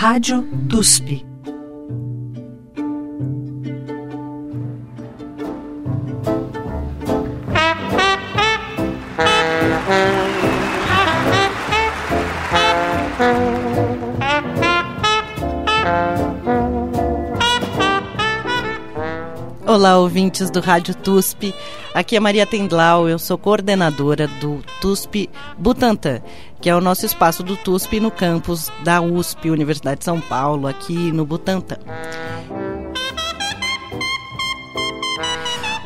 Rádio TUSP. Olá, ouvintes do Rádio TUSP. Aqui é Maria Tendlau, eu sou coordenadora do TUSP Butantã, que é o nosso espaço do TUSP no campus da USP, Universidade de São Paulo, aqui no Butantã.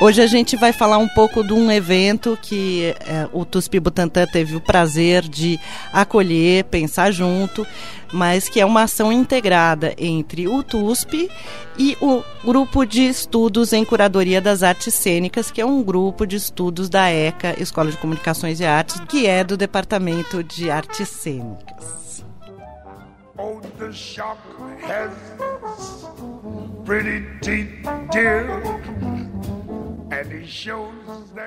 Hoje a gente vai falar um pouco de um evento que é, o TUSP Butantã teve o prazer de acolher, pensar junto, mas que é uma ação integrada entre o TUSP e o Grupo de Estudos em Curadoria das Artes Cênicas, que é um grupo de estudos da ECA, Escola de Comunicações e Artes, que é do Departamento de Artes Cênicas. Oh, the has pretty dear.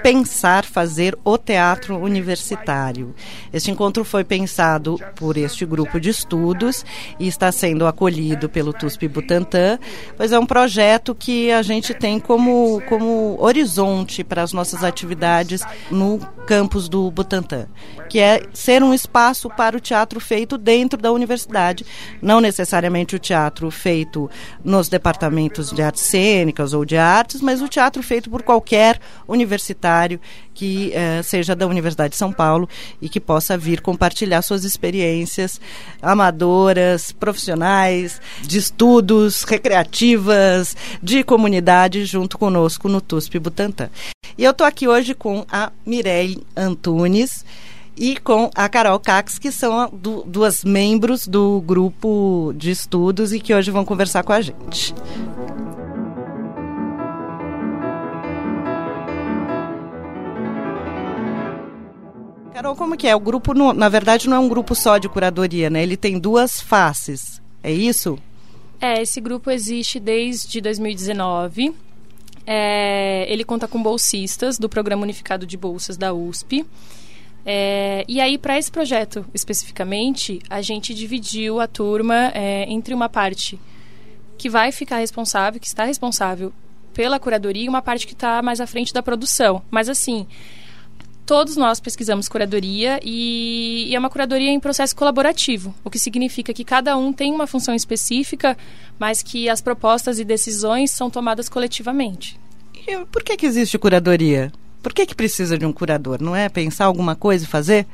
Pensar fazer o teatro universitário. Este encontro foi pensado por este grupo de estudos e está sendo acolhido pelo TUSP Butantã, pois é um projeto que a gente tem como, como horizonte para as nossas atividades no campus do Butantã, que é ser um espaço para o teatro feito dentro da universidade, não necessariamente o teatro feito nos departamentos de artes cênicas ou de artes, mas o teatro feito por qualquer universitário que eh, seja da Universidade de São Paulo e que possa vir compartilhar suas experiências amadoras, profissionais, de estudos, recreativas, de comunidade, junto conosco no TUSP Butantã. E eu estou aqui hoje com a Mireille Antunes e com a Carol Cax, que são duas membros do grupo de estudos e que hoje vão conversar com a gente. Carol, como que é? O grupo, não, na verdade, não é um grupo só de curadoria, né? Ele tem duas faces. É isso? É, esse grupo existe desde 2019. É, ele conta com bolsistas do Programa Unificado de Bolsas da USP. É, e aí, para esse projeto especificamente, a gente dividiu a turma é, entre uma parte que vai ficar responsável, que está responsável pela curadoria, e uma parte que está mais à frente da produção. Mas assim, todos nós pesquisamos curadoria e, e, é uma curadoria em processo colaborativo, o que significa que cada um tem uma função específica, mas que as propostas e decisões são tomadas coletivamente. E por que, que existe curadoria? Por que, que precisa de um curador? Não é pensar alguma coisa e fazer?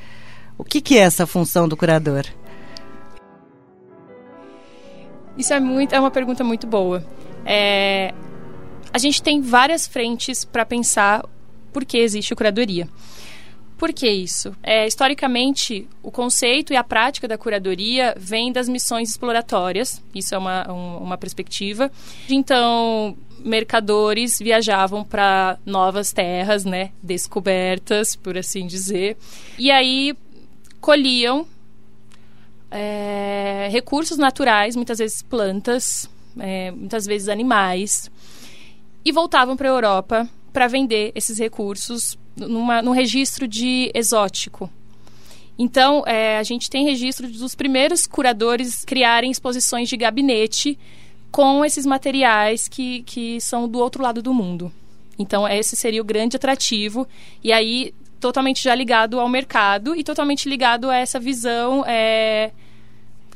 O que, que é essa função do curador? Isso é, muito, é uma pergunta muito boa. É, a gente tem várias frentes para pensar por que existe curadoria. Por que isso? É, historicamente, o conceito e a prática da curadoria vem das missões exploratórias, isso é uma, um, uma perspectiva. Então, mercadores viajavam para novas terras, né, descobertas, por assim dizer, e aí colhiam é, recursos naturais, muitas vezes plantas, é, muitas vezes animais, e voltavam para a Europa para vender esses recursos numa, num registro de exótico. Então, é, a gente tem registro dos primeiros curadores criarem exposições de gabinete com esses materiais que, que são do outro lado do mundo. Então, esse seria o grande atrativo. E aí, totalmente já ligado ao mercado e totalmente ligado a essa visão é,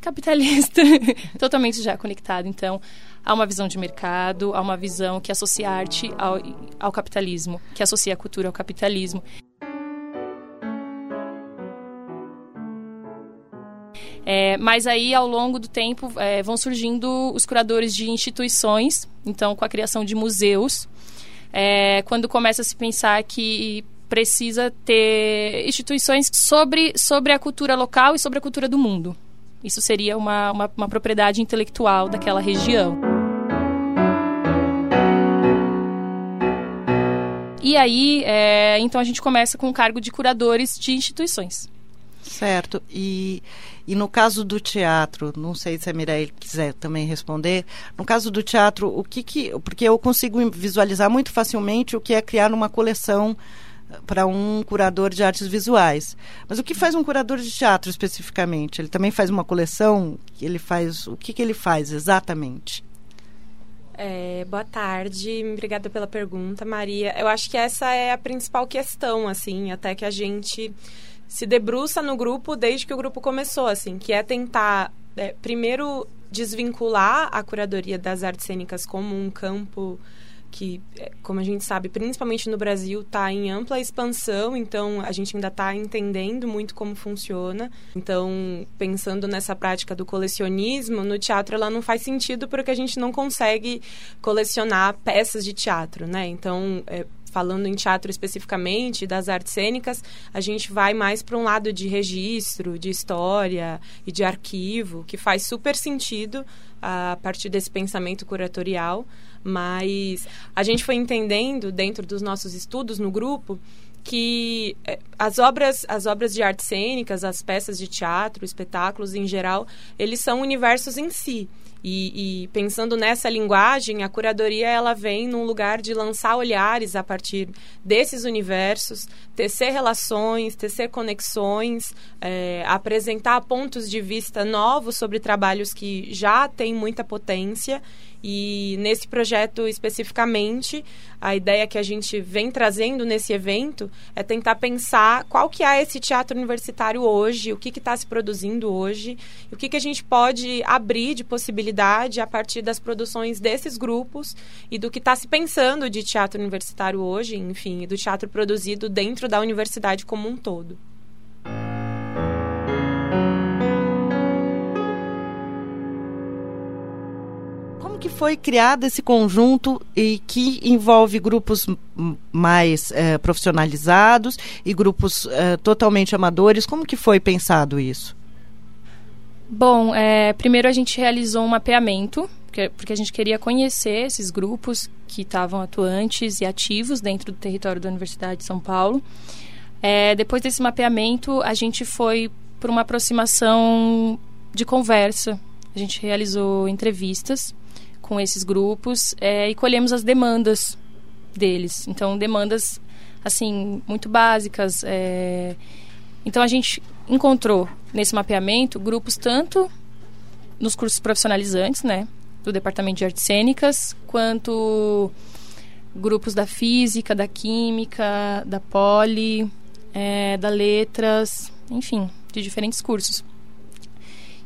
capitalista, totalmente já conectado. Então, há uma visão de mercado, há uma visão que associa a arte ao, ao capitalismo, que associa a cultura ao capitalismo. É, mas aí, ao longo do tempo, é, vão surgindo os curadores de instituições, então, com a criação de museus, é, quando começa a se pensar que precisa ter instituições sobre, sobre a cultura local e sobre a cultura do mundo. Isso seria uma, uma, uma propriedade intelectual daquela região. E aí, é, então a gente começa com o cargo de curadores de instituições. Certo. E, e no caso do teatro, não sei se a Mireille quiser também responder, no caso do teatro, o que que... Porque eu consigo visualizar muito facilmente o que é criar uma coleção para um curador de artes visuais. Mas o que faz um curador de teatro especificamente? Ele também faz uma coleção? Ele faz o que, que ele faz exatamente? É, boa tarde, obrigada pela pergunta, Maria. Eu acho que essa é a principal questão, assim, até que a gente se debruça no grupo desde que o grupo começou, assim, que é tentar é, primeiro desvincular a curadoria das artes cênicas como um campo que, é, como a gente sabe, principalmente no Brasil, está em ampla expansão, então a gente ainda está entendendo muito como funciona. Então, pensando nessa prática do colecionismo, no teatro ela não faz sentido porque a gente não consegue colecionar peças de teatro, né? Então, é, falando em teatro especificamente, das artes cênicas, a gente vai mais para um lado de registro, de história e de arquivo, que faz super sentido a partir desse pensamento curatorial, mas a gente foi entendendo dentro dos nossos estudos no grupo que eh, as obras, as obras de artes cênicas, as peças de teatro, espetáculos em geral, eles são universos em si. E, e, pensando nessa linguagem, a curadoria ela vem num lugar de lançar olhares a partir desses universos, tecer relações, tecer conexões, é, apresentar pontos de vista novos sobre trabalhos que já têm muita potência e nesse projeto especificamente, a ideia que a gente vem trazendo nesse evento é tentar pensar qual que é esse teatro universitário hoje, o que está se produzindo hoje, o que, que a gente pode abrir de possibilidade a partir das produções desses grupos e do que está se pensando de teatro universitário hoje, enfim, do teatro produzido dentro da universidade como um todo. Que foi criado esse conjunto e que envolve grupos mais é, profissionalizados e grupos é, totalmente amadores? Como que foi pensado isso? Bom, é, primeiro a gente realizou um mapeamento, porque, porque a gente queria conhecer esses grupos que estavam atuantes e ativos dentro do território da Universidade de São Paulo. Depois desse mapeamento, a gente foi por uma aproximação de conversa. A gente realizou entrevistas com esses grupos é, e colhemos as demandas deles. Então, demandas, assim, muito básicas. É... Então, a gente encontrou nesse mapeamento grupos tanto nos cursos profissionalizantes, né, do Departamento de Artes Cênicas, quanto grupos da Física, da Química, da Poli, é, da Letras, enfim, de diferentes cursos.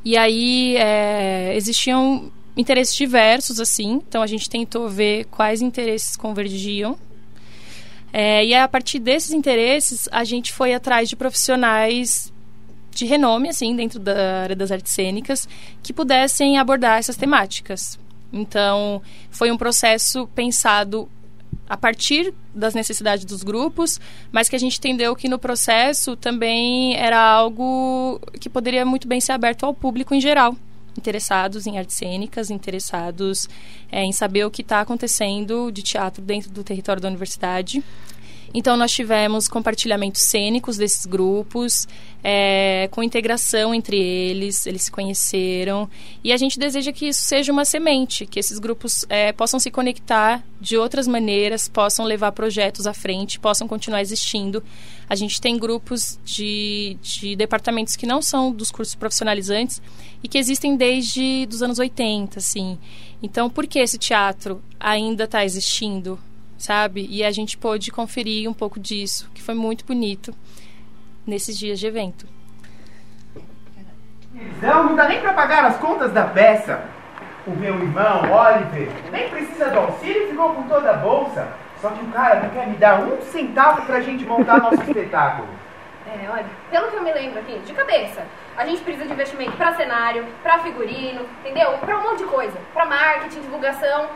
E aí é, existiam interesses diversos, assim. Então a gente tentou ver quais interesses convergiam. É, e a partir desses interesses, a gente foi atrás de profissionais de renome, assim, dentro da área das artes cênicas, que pudessem abordar essas temáticas. Então, foi um processo pensado a partir das necessidades dos grupos, mas que a gente entendeu que no processo também era algo que poderia muito bem ser aberto ao público em geral interessados em artes cênicas, interessados é, em saber o que está acontecendo de teatro dentro do território da universidade. Então, nós tivemos compartilhamentos cênicos desses grupos, é, com integração entre eles, eles se conheceram. E a gente deseja que isso seja uma semente, que esses grupos é, possam se conectar de outras maneiras, possam levar projetos à frente, possam continuar existindo. A gente tem grupos de, de departamentos que não são dos cursos profissionalizantes e que existem desde os anos 80, assim. Então, por que esse teatro ainda está existindo? sabe? E a gente pôde conferir um pouco disso, que foi muito bonito nesses dias de evento. Não, não dá nem para pagar as contas da peça. O meu irmão, Oliver, nem precisa do auxílio e ficou com toda a bolsa. Só que o cara não quer me dar um centavo pra gente montar nosso espetáculo. É, olha, pelo que eu me lembro aqui, de cabeça, a gente precisa de investimento para cenário, para figurino, entendeu? Para um monte de coisa. Para marketing, divulgação.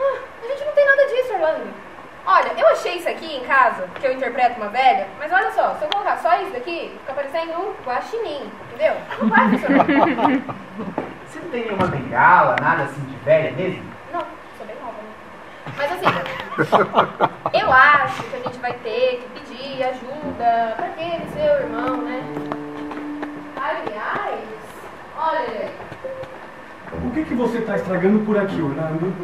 Ah, a gente não tem nada disso, Orlando. Olha, eu achei isso aqui em casa, que eu interpreto uma velha, mas olha só, se eu colocar só isso daqui, fica parecendo um guaxinim, entendeu? Não vai funcionar. Você não tem nenhuma bengala, nada assim de velha mesmo? Não, sou bem nova, né? Mas assim, eu acho que a gente vai ter que pedir ajuda pra aquele seu irmão, né? Aliás, olha, o que, que você está estragando por aqui, Orlando?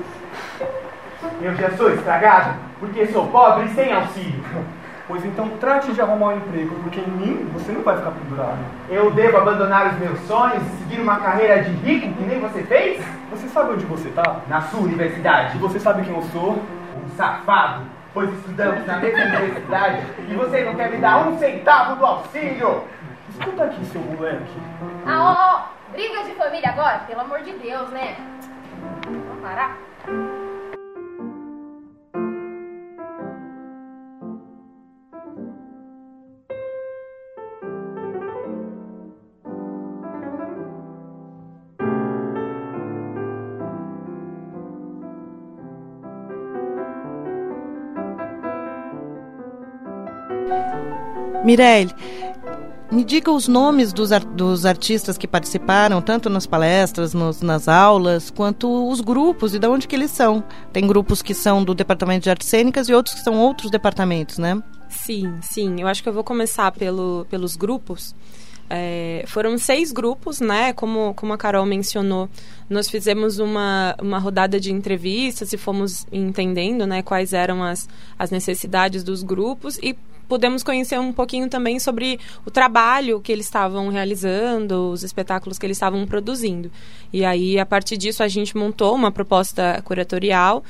Eu já sou estragado porque sou pobre e sem auxílio. Pois então trate de arrumar um emprego, porque em mim você não vai ficar pendurado. Eu devo abandonar os meus sonhos e seguir uma carreira de rico que nem você fez? Você sabe onde você tá? Na sua universidade. E você sabe quem eu sou? Um safado, pois estudamos na mesma universidade e você não quer me dar um centavo do auxílio. Escuta aqui, seu moleque. Ah, ó, ó, briga de família agora? Pelo amor de Deus, né? Vamos parar? Mirelle, me diga os nomes dos, ar- dos artistas que participaram, tanto nas palestras, nos- nas aulas, quanto os grupos e de onde que eles são. Tem grupos que são do Departamento de Artes Cênicas e outros que são outros departamentos, né? Sim, sim. Eu acho que eu vou começar pelo, pelos grupos. É, foram seis grupos, né? Como, como a Carol mencionou, nós fizemos uma, uma rodada de entrevistas e fomos entendendo né, quais eram as, as necessidades dos grupos e pudemos conhecer um pouquinho também sobre o trabalho que eles estavam realizando, os espetáculos que eles estavam produzindo. E aí, a partir disso, a gente montou uma proposta curatorial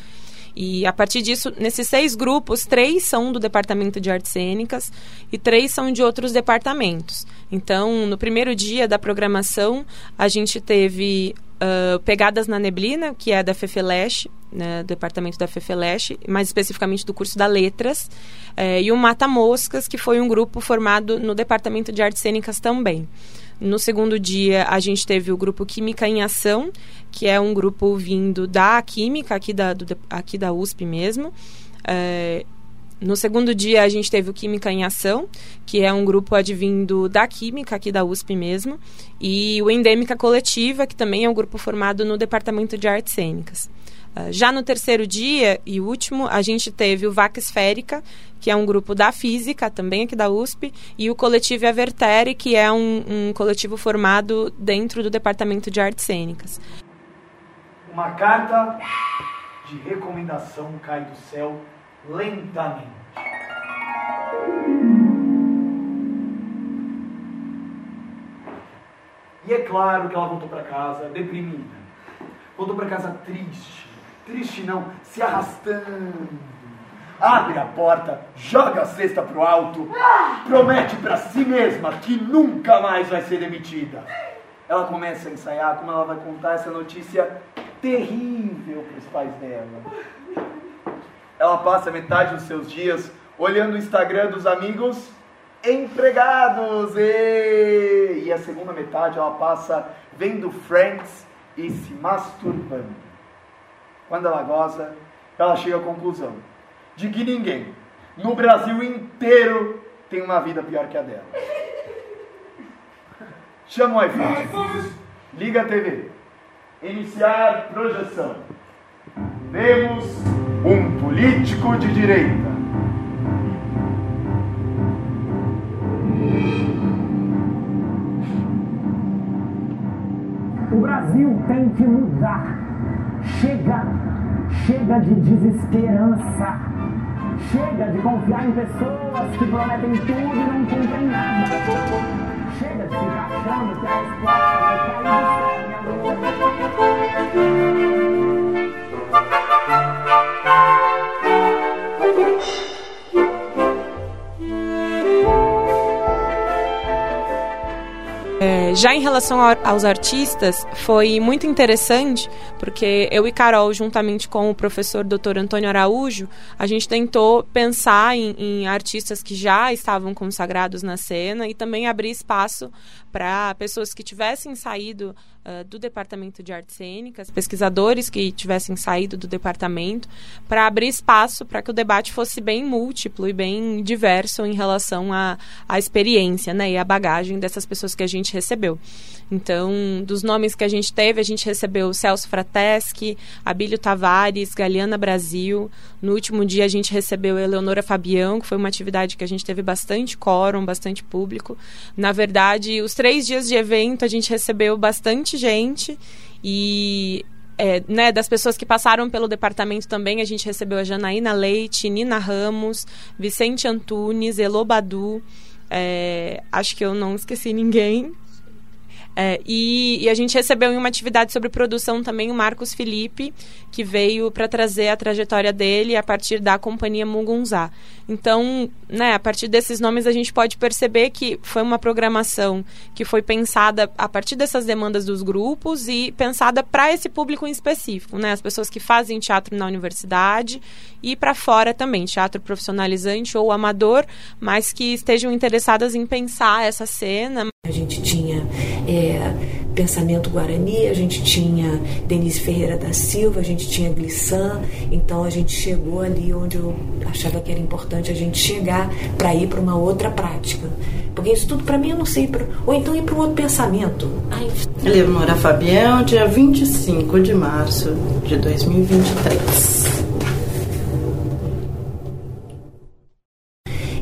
e a partir disso, nesses seis grupos, três são do Departamento de Artes Cênicas e três são de outros departamentos. Então, no primeiro dia da programação, a gente teve ah, Pegadas na Neblina, que é da FEFELESH, né, do departamento da FEFELESH, mais especificamente do curso da Letras, eh, e o Mata Moscas, que foi um grupo formado no departamento de artes cênicas também. No segundo dia, a gente teve o grupo Química em Ação, que é um grupo vindo da Química, aqui da, do aqui da USP mesmo. Eh, no segundo dia, a gente teve o Química em Ação, que é um grupo advindo da Química, aqui da USP mesmo. E o Endêmica Coletiva, que também é um grupo formado no Departamento de Artes Cênicas. Ah, já no terceiro dia e último, a gente teve o Vaca Esférica, que é um grupo da Física, também aqui da USP, e o Coletivo Avertere, que é um, um coletivo formado dentro do Departamento de Artes Cênicas. Uma carta de recomendação cai do céu lentamente. E é claro que ela voltou para casa deprimida. Voltou para casa triste. Triste não, se arrastando. Abre a porta, joga a cesta pro alto, promete para si mesma que nunca mais vai ser demitida. Ela começa a ensaiar como ela vai contar essa notícia terrível para os pais dela. Ela passa metade dos seus dias olhando o Instagram dos amigos empregados e, e a segunda metade ela passa vendo Friends e se masturbando. Quando ela goza, ela chega à conclusão de que ninguém no Brasil inteiro tem uma vida pior que a dela. Chama o iPhone. Liga a TV. Iniciar projeção. Vemos um político de direita. O Brasil tem que mudar. Chega, chega de desesperança. Chega de confiar em pessoas que prometem tudo e não cumprem nada. Chega de ficar achando que a resposta vai cair do céu e a lua. Já em relação ao- aos artistas, foi muito interessante, porque eu e Carol, juntamente com o professor Dr. Antônio Araújo, a gente tentou pensar em, em artistas que já estavam consagrados na cena e também abrir espaço para pessoas que tivessem saído ah, do departamento de artes cênicas, pesquisadores que tivessem saído do departamento, para abrir espaço para que o debate fosse bem múltiplo e bem diverso em relação à, à experiência né, e à bagagem dessas pessoas que a gente recebeu. Então, dos nomes que a gente teve, a gente recebeu Celso Frateschi, Abílio Tavares, Galeana Brasil. No último dia, a gente recebeu Eleonora Fabião, que foi uma atividade que a gente teve bastante quórum, bastante público. Na verdade, os três dias de evento, a gente recebeu bastante gente e é, né, das pessoas que passaram pelo departamento também, a gente recebeu a Janaína Leite, Nina Ramos, Vicente Antunes, Elobadu. É, acho que eu não esqueci ninguém. É, e, e, a gente recebeu em uma atividade sobre produção também o Marcos Felipe, que veio para trazer a trajetória dele a partir da companhia Mugunzá. Então, né, a partir desses nomes a gente pode perceber que foi uma programação que foi pensada a partir dessas demandas dos grupos e pensada para esse público em específico, né, as pessoas que fazem teatro na universidade e para fora também, teatro profissionalizante ou amador, mas que estejam interessadas em pensar essa cena. A gente tinha é, Pensamento Guarani, a gente tinha Denise Ferreira da Silva, a gente tinha Glissan, então a gente chegou ali onde eu achava que era importante a gente chegar para ir para uma outra prática. Porque isso tudo para mim eu não sei, pra, ou então ir para um outro pensamento. Ai. Leonora Fabião, dia 25 de março de 2023.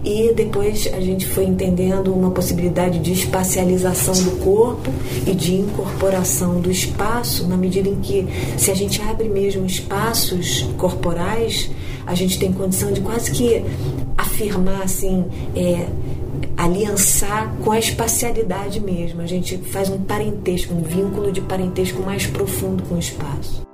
E depois a gente foi entendendo uma possibilidade de espacialização do corpo e de incorporação do espaço, na medida em que, se a gente abre mesmo espaços corporais, a gente tem condição de quase que afirmar assim. É, aliançar com a espacialidade mesmo. A gente faz um parentesco, um vínculo de parentesco mais profundo com o espaço.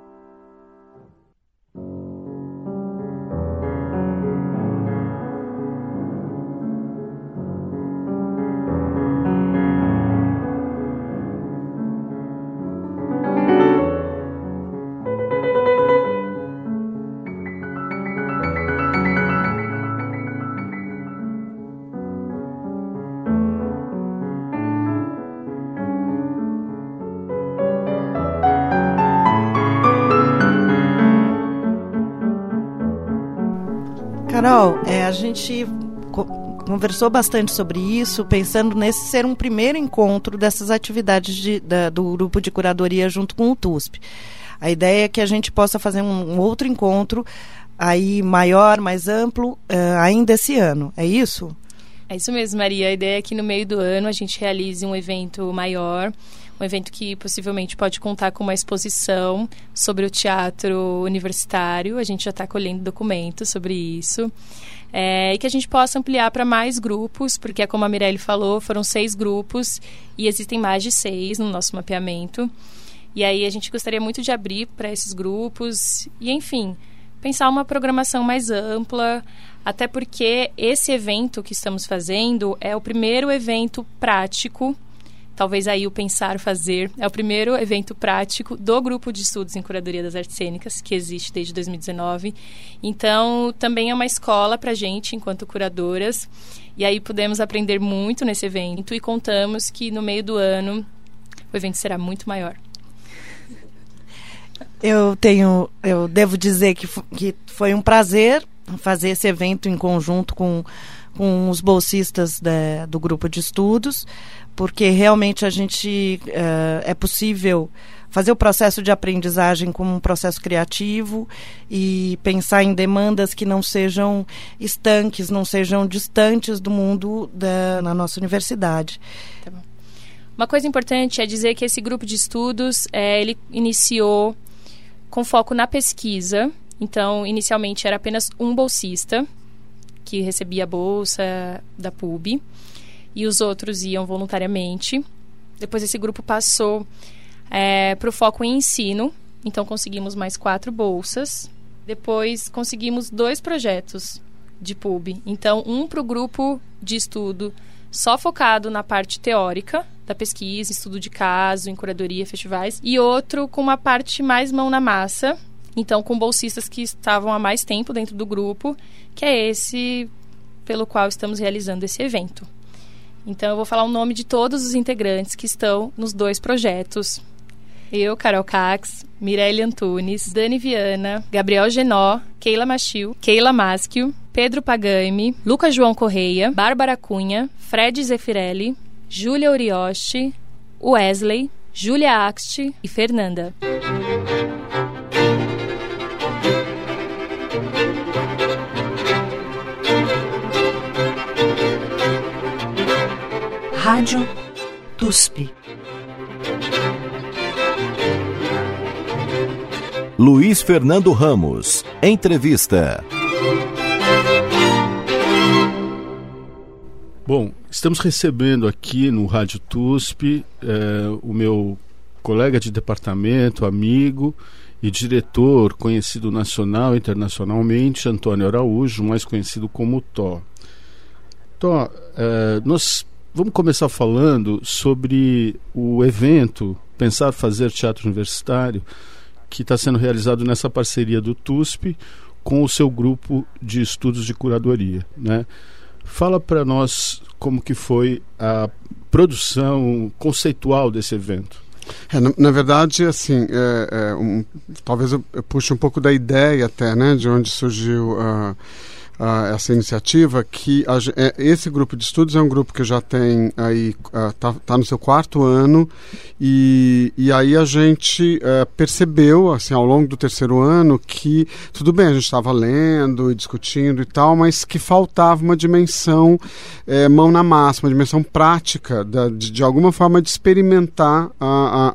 Carol, é, a gente conversou bastante sobre isso, pensando nesse ser um primeiro encontro dessas atividades de, da, do grupo de curadoria junto com o TUSP. A ideia é que a gente possa fazer um, um outro encontro aí maior, mais amplo, uh, ainda esse ano. É isso? É isso mesmo, Maria. A ideia é que no meio do ano a gente realize um evento maior um evento que possivelmente pode contar com uma exposição sobre o teatro universitário. A gente já está colhendo documentos sobre isso. É, e que a gente possa ampliar para mais grupos, porque, é como a Mirelle falou, foram seis grupos e existem mais de seis no nosso mapeamento. E aí a gente gostaria muito de abrir para esses grupos e, enfim, pensar uma programação mais ampla, até porque esse evento que estamos fazendo é o primeiro evento prático talvez aí o Pensar Fazer é o primeiro evento prático do grupo de estudos em curadoria das artes cênicas que existe desde 2019. Então, também é uma escola para gente enquanto curadoras. E aí pudemos aprender muito nesse evento e contamos que no meio do ano o evento será muito maior. Eu tenho, eu devo dizer que, que foi um prazer fazer esse evento em conjunto com, com os bolsistas de, do grupo de estudos porque realmente a gente uh, é possível fazer o processo de aprendizagem como um processo criativo e pensar em demandas que não sejam estanques, não sejam distantes do mundo da, na nossa universidade. Tá Uma coisa importante é dizer que esse grupo de estudos é, ele iniciou com foco na pesquisa. Então, inicialmente era apenas um bolsista que recebia a bolsa da PUB e os outros iam voluntariamente. Depois esse grupo passou é, para o foco em ensino, então conseguimos mais quatro bolsas. Depois conseguimos dois projetos de pub. Então, um para o grupo de estudo só focado na parte teórica da pesquisa, estudo de caso, em curadoria, festivais, e outro com uma parte mais mão na massa, então com bolsistas que estavam há mais tempo dentro do grupo, que é esse pelo qual estamos realizando esse evento. Então eu vou falar o nome de todos os integrantes que estão nos dois projetos. Eu, Carol Cax, Mirelle Antunes, Dani Viana, Gabriel Genó, Keila Machil, Keila Maschio, Pedro Pagami, Lucas João Correia, Bárbara Cunha, Fred Zefirelli, Júlia Orioshi, Wesley, Júlia Axt e Fernanda. Rádio TUSP. Luiz Fernando Ramos. Entrevista. Bom, estamos recebendo aqui no Rádio TUSP eh, o meu colega de departamento, amigo e diretor conhecido nacional e internacionalmente, Antônio Araújo, mais conhecido como Tó. Tó, eh, nós vamos começar falando sobre o evento Pensar Fazer Teatro Universitário que está sendo realizado nessa parceria do TUSP com o seu grupo de estudos de curadoria, né? Fala para nós como que foi a produção conceitual desse evento. É, na, na, verdade, assim, é, é um, talvez eu, eu, puxe um pouco da ideia até, né, de onde surgiu uh, essa iniciativa, que a, é, esse grupo de estudos é um grupo que já tem aí, está tá no seu quarto ano, e, e aí a gente uh, percebeu, assim, ao longo do terceiro ano, que tudo bem, a gente estava lendo e discutindo e tal, mas que faltava uma dimensão eh, mão na massa, uma dimensão prática, da, de, de, alguma forma de experimentar a,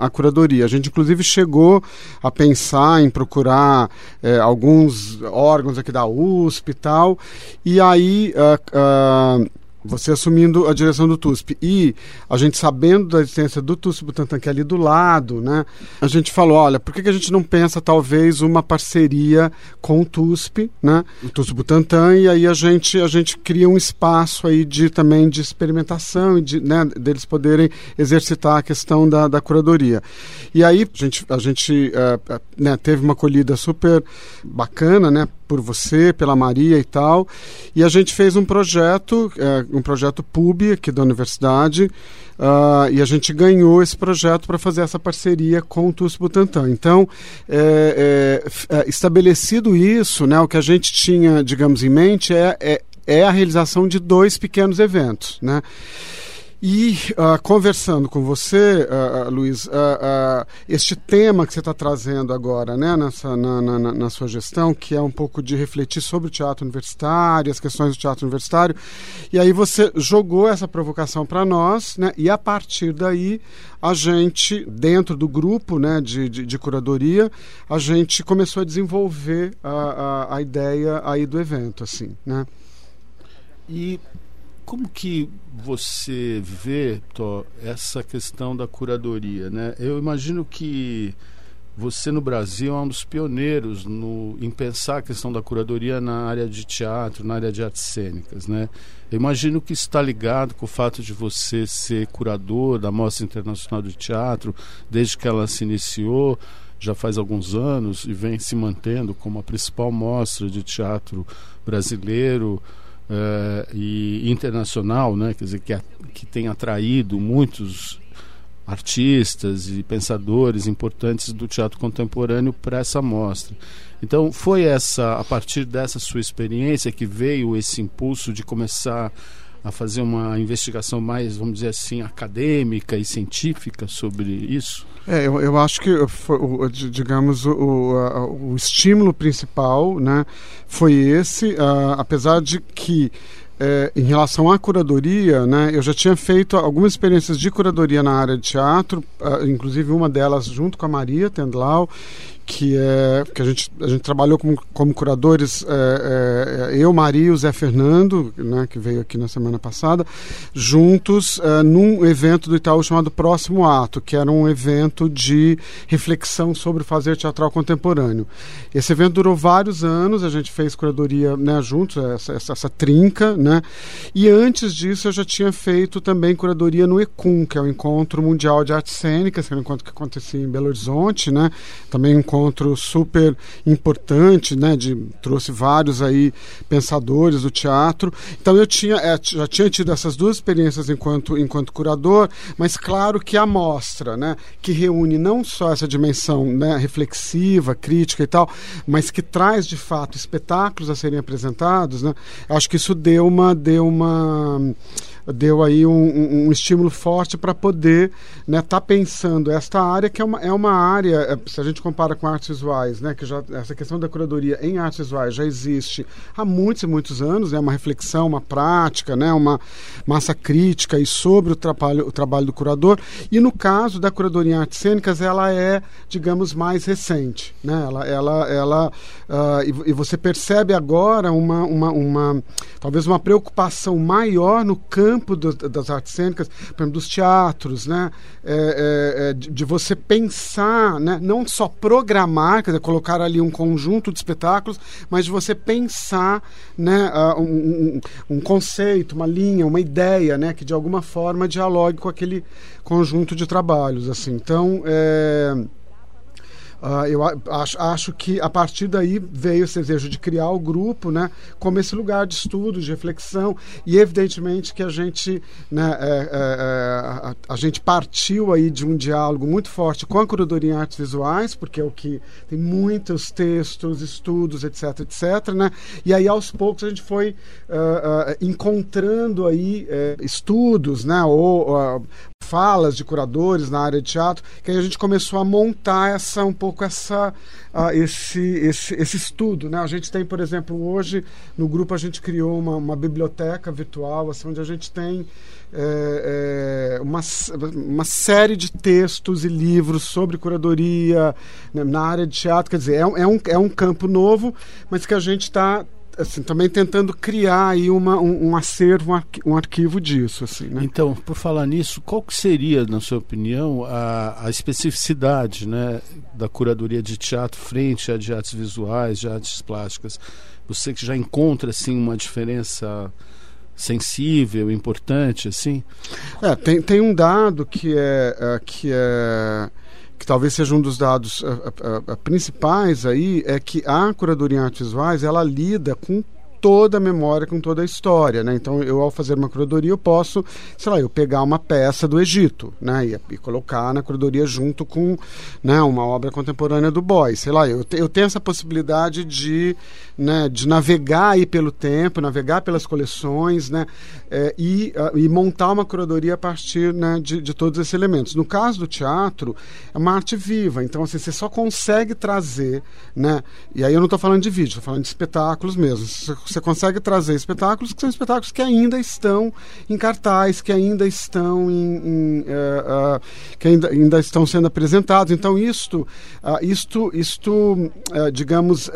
a, a, curadoria. A gente, inclusive, chegou a pensar em procurar eh, alguns órgãos aqui da USP e tal, tal. E aí. Uh, uh, você assumindo a direção do TUSP e a gente sabendo da existência do TUSP Butantan, que é ali do lado, né? A gente falou, olha, por que, a gente não pensa talvez uma parceria com o TUSP, né? O TUSP Butantan, e aí a gente, a gente cria um espaço aí de também de experimentação e de, né, deles poderem exercitar a questão da, da curadoria. E aí a gente, a gente uh, né, teve uma acolhida super bacana, né? por você, pela Maria e tal. E a gente fez um projeto, é, um projeto PUB aqui da universidade, uh, e a gente ganhou esse projeto para fazer essa parceria com o TUS Butantan. Então, é, é, é, estabelecido isso, né, o que a gente tinha, digamos, em mente é, é, é a realização de dois pequenos eventos, né? E uh, conversando com você, uh, Luiz, uh, este tema que você está trazendo agora, né, nessa, na, na, na, sua gestão, que é um pouco de refletir sobre o teatro universitário, as questões do teatro universitário, e aí você jogou essa provocação para nós, né, e a partir daí a gente, dentro do grupo né, de, de, de curadoria, a gente começou a desenvolver a, a, a ideia aí do evento, assim, né. E como que você vê Tó, essa questão da curadoria? Né? Eu imagino que você no Brasil é um dos pioneiros no, em pensar a questão da curadoria na área de teatro, na área de artes cênicas. Né? Eu imagino que está ligado com o fato de você ser curador da Mostra Internacional de Teatro desde que ela se iniciou já faz alguns anos e vem se mantendo como a principal mostra de teatro brasileiro uh, e internacional, né? quer dizer, que, que tem atraído muitos artistas e pensadores importantes do teatro contemporâneo para essa mostra. Então, foi essa a partir dessa sua experiência que veio esse impulso de começar a fazer uma investigação mais, vamos dizer assim, acadêmica e científica sobre isso? É, eu, eu acho que, digamos, o, o, o, estímulo principal né, foi esse, apesar de que é, em relação à curadoria, né, eu já tinha feito algumas experiências de curadoria na área de teatro, inclusive uma delas junto com a Maria Tendlau, que é que a gente, a gente trabalhou como, como curadores, é, é, eu, Maria e o Zé Fernando, né, que veio aqui na semana passada, juntos é, num evento do Itaú chamado Próximo Ato, que era um evento de reflexão sobre fazer teatral contemporâneo. Esse evento durou vários anos, a gente fez curadoria né, juntos, essa, essa, essa trinca, né, e antes disso eu já tinha feito também curadoria no ECUM, que é o Encontro Mundial de Artes Cênicas, que é um encontro que acontecia em Belo Horizonte, né, também um encontro encontro super importante, né? De, trouxe vários aí pensadores do teatro. Então eu tinha, é, já tinha tido essas duas experiências enquanto, enquanto curador, mas claro que a mostra, né? Que reúne não só essa dimensão né, reflexiva, crítica e tal, mas que traz de fato espetáculos a serem apresentados, né? Acho que isso deu uma, deu uma deu aí um, um, um estímulo forte para poder estar né, tá pensando esta área que é uma, é uma área, é, se a gente compara com artes visuais, né, que já, essa questão da curadoria em artes visuais já existe há muitos e muitos anos, é né, uma reflexão, uma prática, né, uma massa crítica e sobre o trabalho, o trabalho do curador. E no caso da curadoria em artes cênicas, ela é, digamos, mais recente. Né? Ela, ela, ela, uh, e, e, você percebe agora uma, uma, uma, talvez uma preocupação maior no campo do, das artes cênicas, por exemplo, dos teatros, né? É, é, é, de, de, você pensar, né? não só programar, quer dizer, colocar ali um conjunto de espetáculos, mas de você pensar né, uh, um, um, um conceito, uma linha, uma ideia, né? que de alguma forma dialogue com aquele conjunto de trabalhos. assim Então, é Uh, eu acho, acho que a partir daí veio esse desejo de criar o grupo, né, como esse lugar de estudo, de reflexão, e evidentemente que a gente, né, é, é, é a, a, gente partiu aí de um diálogo muito forte com a curadoria em artes visuais, porque é o que tem muitos textos, estudos, etc, etc, né, e aí aos poucos a gente foi uh, uh, encontrando aí uh, estudos, né, ou falas de curadores na área de teatro, que a gente começou a montar essa um pouco essa uh, esse, esse esse estudo, né? A gente tem, por exemplo, hoje no grupo a gente criou uma, uma biblioteca virtual, assim, onde a gente tem é, é, uma, uma série de textos e livros sobre curadoria né, na área de teatro, quer dizer, é, é, um, é um campo novo, mas que a gente está assim, também tentando criar aí uma, um, um acervo, um arquivo disso. Assim, né? Então, por falar nisso, qual que seria, na sua opinião, a, a especificidade né, da curadoria de teatro frente a de artes visuais, de artes plásticas? Você que já encontra assim, uma diferença sensível, importante, assim? É, tem, tem um dado que é, é que é que talvez seja um dos dados uh, uh, uh, principais aí, é que a curadoria em artes visuais, ela lida com toda a memória, com toda a história, né? Então, eu ao fazer uma curadoria, eu posso, sei lá, eu pegar uma peça do Egito, né? E, e colocar na curadoria junto com, né, uma obra contemporânea do Boy, sei lá, eu, eu tenho essa possibilidade de, né, de navegar aí pelo tempo, navegar pelas coleções, né? É, e, uh, e montar uma curadoria a partir, né, de, de todos esses elementos. No caso do teatro, é uma arte viva, então, assim, você só consegue trazer, né? E aí eu não estou falando de vídeo, estou falando de espetáculos mesmo. Você você consegue trazer espetáculos que são espetáculos que ainda estão em cartaz, que ainda estão em, em uh, uh, que ainda, ainda estão sendo apresentados. Então isto, uh, isto, isto, digamos,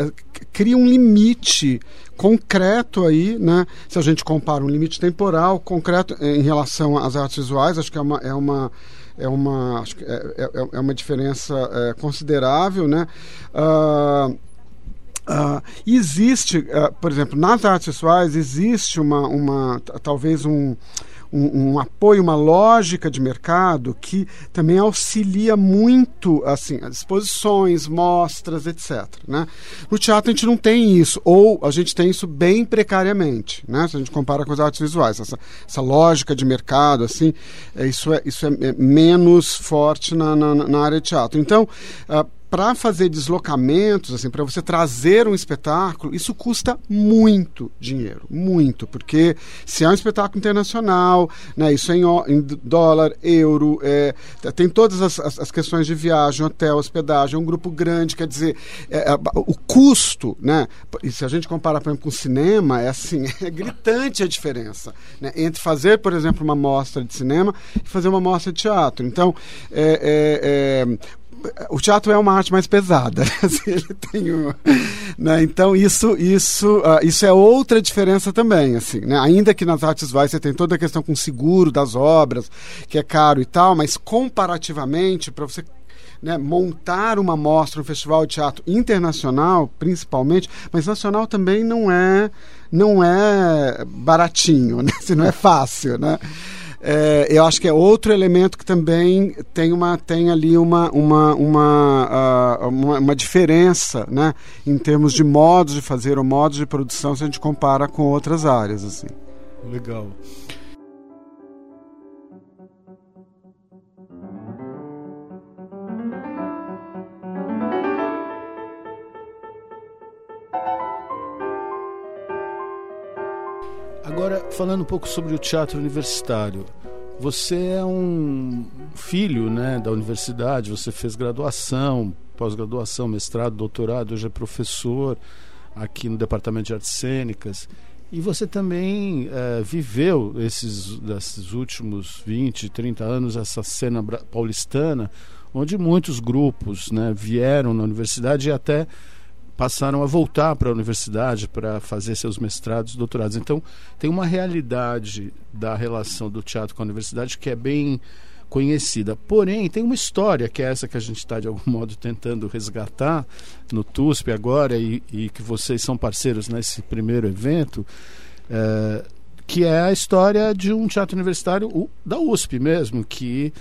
cria um limite concreto aí, né? Se a gente compara um limite temporal concreto em relação às artes visuais, acho que é uma, é uma é uma, é, é, é uma diferença é, considerável, né? Uh, Uh, existe, uh, por exemplo, nas artes sexuais existe uma, uma talvez um, um, um, apoio, uma lógica de mercado que também auxilia muito assim as exposições, mostras, etc. Né? No teatro a gente não tem isso, ou a gente tem isso bem precariamente, né? se a gente compara com as artes visuais. Essa, essa lógica de mercado, assim, é, isso, é, isso é, é menos forte na, na, na, área de teatro. Então, uh, para fazer deslocamentos, assim, para você trazer um espetáculo, isso custa muito dinheiro, muito, porque se é um espetáculo internacional, né, isso é em, em dólar, euro, é, tem todas as, as, questões de viagem, hotel, hospedagem, é um grupo grande, quer dizer, é, é, o custo, né, e se a gente comparar, por exemplo, com o cinema, é assim, é gritante a diferença né, entre fazer, por exemplo, uma mostra de cinema e fazer uma mostra de teatro. Então, é, é, é o teatro é uma arte mais pesada, assim, uma, né? Então isso isso uh, isso é outra diferença também, assim, né? Ainda que nas artes vai você tem toda a questão com seguro das obras, que é caro e tal, mas comparativamente para você né, montar uma mostra, um festival de teatro internacional, principalmente, mas nacional também não é não é baratinho, né? Se não é fácil, né? É, eu acho que é outro elemento que também tem, uma, tem ali uma, uma, uma, uh, uma, uma, diferença né, em termos de modos de fazer ou modos de produção se a gente compara com outras áreas. Assim. Legal. Agora, falando um pouco sobre o teatro universitário. Você é um filho né, da universidade, você fez graduação, pós-graduação, mestrado, doutorado, hoje é professor aqui no Departamento de Artes Cênicas. E você também é, viveu esses, esses últimos 20, 30 anos essa cena paulistana, onde muitos grupos né, vieram na universidade e até passaram a voltar para a universidade para fazer seus mestrados doutorados. Então, tem uma realidade da relação do teatro com a universidade que é bem conhecida. Porém, tem uma história que é essa que a gente está, de algum modo, tentando resgatar no TUSP agora e, e que vocês são parceiros nesse primeiro evento. É, que é a história de um teatro universitário da USP mesmo, que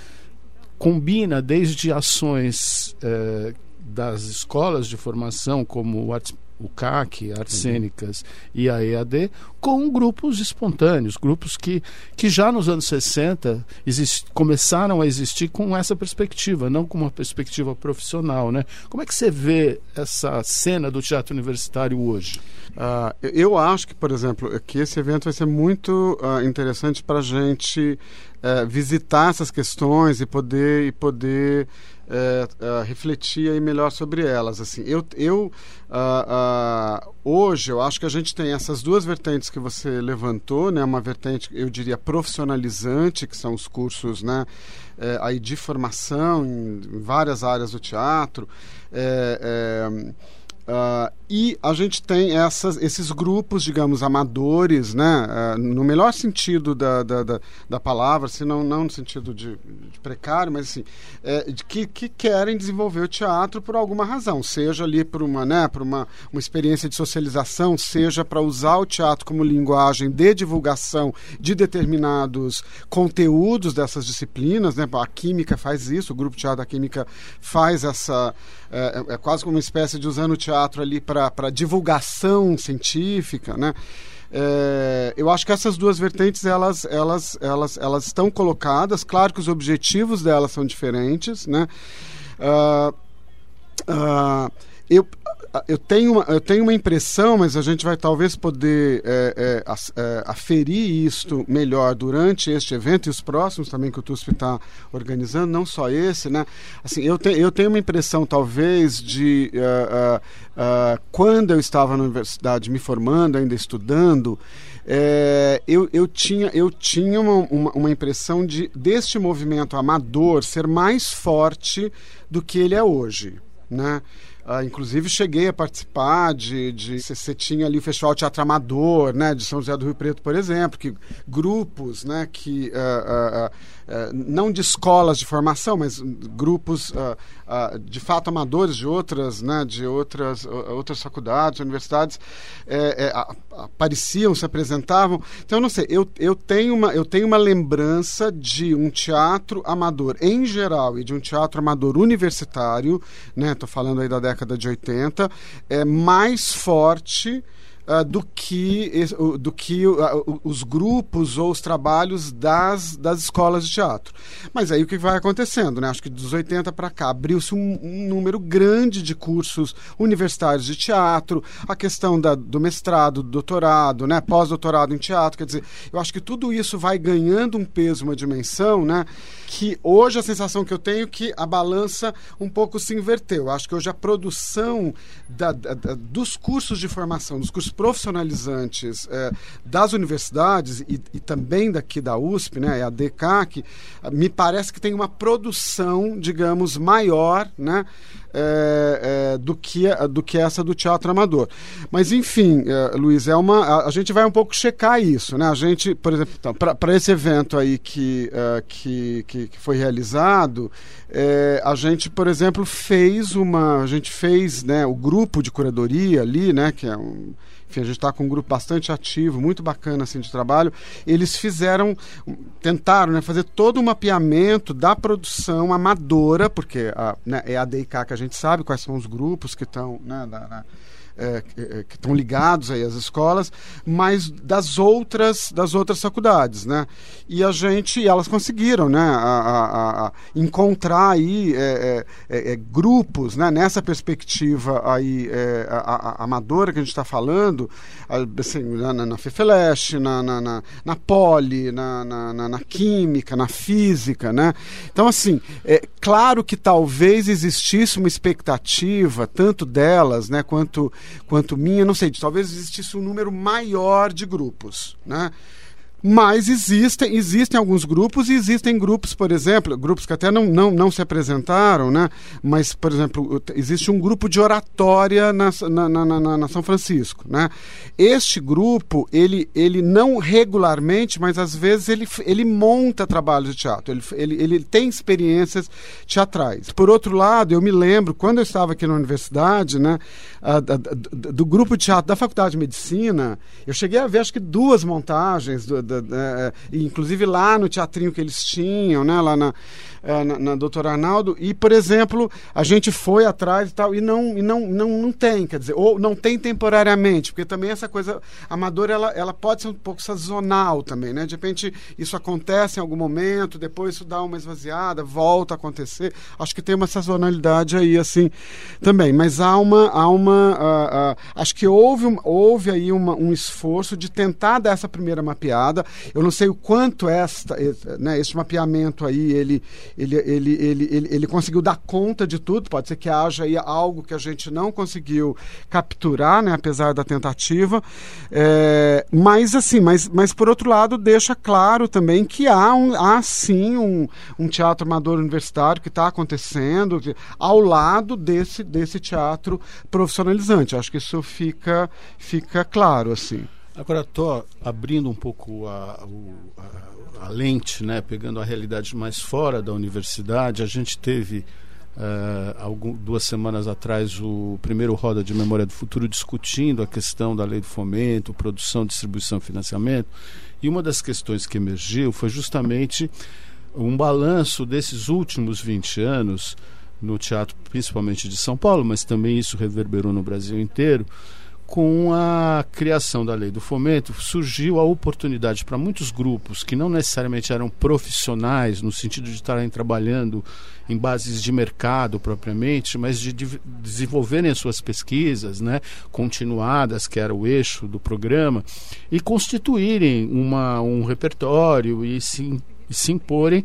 combina desde ações é, das escolas de formação, como o, Arts, o CAC, Artes uhum. Cênicas e a EAD, com grupos espontâneos, grupos que, que já nos anos 60 exist, começaram a existir com essa perspectiva, não com uma perspectiva profissional. Né? Como é que você vê essa cena do teatro universitário hoje? Uh, eu acho que, por exemplo, que esse evento vai ser muito uh, interessante para a gente uh, visitar essas questões e poder, e poder é, é, refletir aí melhor sobre elas. Assim, eu, eu uh, uh, hoje eu acho que a gente tem essas duas vertentes que você levantou, né? Uma vertente, eu diria, profissionalizante, que são os cursos, né? É, aí de formação em, várias áreas do teatro. É, é Uh, e a gente tem essas, esses grupos, digamos, amadores, né, uh, no melhor sentido da, da, da, da, palavra, se não, não no sentido de, de precário, mas assim, é, de que, que querem desenvolver o teatro por alguma razão, seja ali por uma, né, por uma, uma experiência de socialização, seja para usar o teatro como linguagem de divulgação de determinados conteúdos dessas disciplinas, né, a química faz isso, o grupo Teatro da Química faz essa, é, é quase como uma espécie de usando o teatro teatro ali para divulgação científica, né? É, eu acho que essas duas vertentes elas, elas, elas, elas estão colocadas. Claro que os objetivos delas são diferentes, né? Uh, uh, eu, eu tenho, uma, eu tenho uma impressão, mas a gente vai talvez poder é, é, é, aferir isto melhor durante este evento e os próximos também que o TUSP está organizando, não só esse, né? Assim, eu, te, eu tenho uma impressão talvez de uh, uh, uh, quando eu estava na universidade me formando, ainda estudando, é, eu, eu tinha, eu tinha uma, uma, uma, impressão de deste movimento amador ser mais forte do que ele é hoje, né? Uh, inclusive cheguei a participar de, de você tinha ali o Festival Teatro Amador, né, de São José do Rio Preto, por exemplo, que grupos, né, que uh, uh, não de escolas de formação, mas grupos de fato amadores de outras, né, de outras outras faculdades, universidades, é, é, apareciam, se apresentavam. Então, não sei, eu, eu tenho uma eu tenho uma lembrança de um teatro amador em geral e de um teatro amador universitário, né, estou falando aí da década década de 80 é mais forte uh, do que, do que uh, os grupos ou os trabalhos das, das escolas de teatro. Mas aí o que vai acontecendo? Né? Acho que dos 80 para cá abriu-se um, um, número grande de cursos universitários de teatro, a questão da, do mestrado, do doutorado, né? pós-doutorado em teatro. Quer dizer, eu acho que tudo isso vai ganhando um peso, uma dimensão, né? que hoje a sensação que eu tenho é que a balança um pouco se inverteu. Eu acho que hoje a produção da, da, dos cursos de formação, dos cursos profissionalizantes é, das universidades e, e, também daqui da USP, né, a DECAC, me parece que tem uma produção, digamos, maior, né, é, é, do, que, do que essa do teatro amador. Mas, enfim, é, Luiz, é uma, a, a, gente vai um pouco checar isso. Né? A gente, por exemplo, então, para esse evento aí que, uh, que, que, que, foi realizado, é, a gente, por exemplo, fez uma. A gente fez né, o grupo de curadoria ali, né, que é um enfim, a gente está com um grupo bastante ativo, muito bacana assim de trabalho. Eles fizeram, tentaram né, fazer todo um mapeamento da produção amadora, porque a, né, é a DIK que a gente sabe quais são os grupos que estão né, na, na é, que que estão ligados aí às escolas, mas das outras das outras faculdades, né? E a gente, elas conseguiram, né? A, a- a- encontrar aí é, é, é, grupos, né? Nessa perspectiva aí é, a- amadora que a gente está falando, assim, na, na, na na, na, na, Poli, na, na, na Química, na Física, né? Então, assim, é claro que talvez existisse uma expectativa, tanto delas, né, quanto, quanto minha, não sei, talvez existisse um número maior de grupos, né? Mas existem, existem alguns grupos e existem grupos, por exemplo, grupos que até não, não, não se apresentaram, né? mas, por exemplo, existe um grupo de oratória na, na, na, na- na São Francisco. Né? Este grupo, ele, ele não regularmente, mas às vezes ele, ele monta trabalhos de teatro, ele, ele, ele tem experiências teatrais. Por outro lado, eu me lembro, quando eu estava aqui na universidade, né, do, do grupo de teatro da Faculdade de Medicina, eu cheguei a ver acho que duas montagens, do, da- da- e inclusive lá no teatrinho que eles tinham, né, lá na, eh, na, na Doutor Arnaldo, e, por exemplo, a gente foi atrás e tal, e não, e não, não, não tem, quer dizer, ou não tem temporariamente, porque também essa coisa amadora, ela, ela pode ser um pouco sazonal também, né, de repente isso acontece em algum momento, depois isso dá uma esvaziada, volta a acontecer, acho que tem uma sazonalidade aí, assim, também, mas há uma, há uma ah, ah, acho que houve, houve aí uma- um esforço de tentar dar essa primeira mapeada, eu não sei o quanto esta, eh, né, esse mapeamento aí, ele, ele, ele, ele, ele, ele conseguiu dar conta de tudo, pode ser que haja aí algo que a gente não conseguiu capturar, né, apesar da tentativa, É, mas assim, mas, mas por outro lado deixa claro também que há, um, há sim um, um teatro amador universitário que está acontecendo que- ao lado desse, desse teatro profissionalizante, acho que isso fica, fica claro, assim. Agora, estou abrindo um pouco a, a- a lente, né, pegando a realidade mais fora da universidade. A gente teve, algum- duas semanas atrás, o primeiro Roda de Memória do Futuro discutindo a questão da lei do fomento, produção, distribuição financiamento. E uma das questões que emergiu foi justamente um balanço desses últimos 20 anos no teatro, principalmente de São Paulo, mas também isso reverberou no Brasil inteiro com a criação da lei do fomento, surgiu a oportunidade para muitos grupos que não necessariamente eram profissionais, no sentido de estarem trabalhando em bases de mercado propriamente, mas de desenvolverem as suas pesquisas né, continuadas, que era o eixo do programa, e constituírem uma, um repertório e se, e se imporem.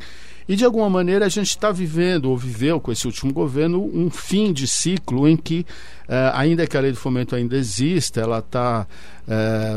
E de alguma maneira a gente está vivendo, ou viveu com esse último governo, um fim de ciclo em que, eh, ainda que a lei do fomento ainda exista, ela está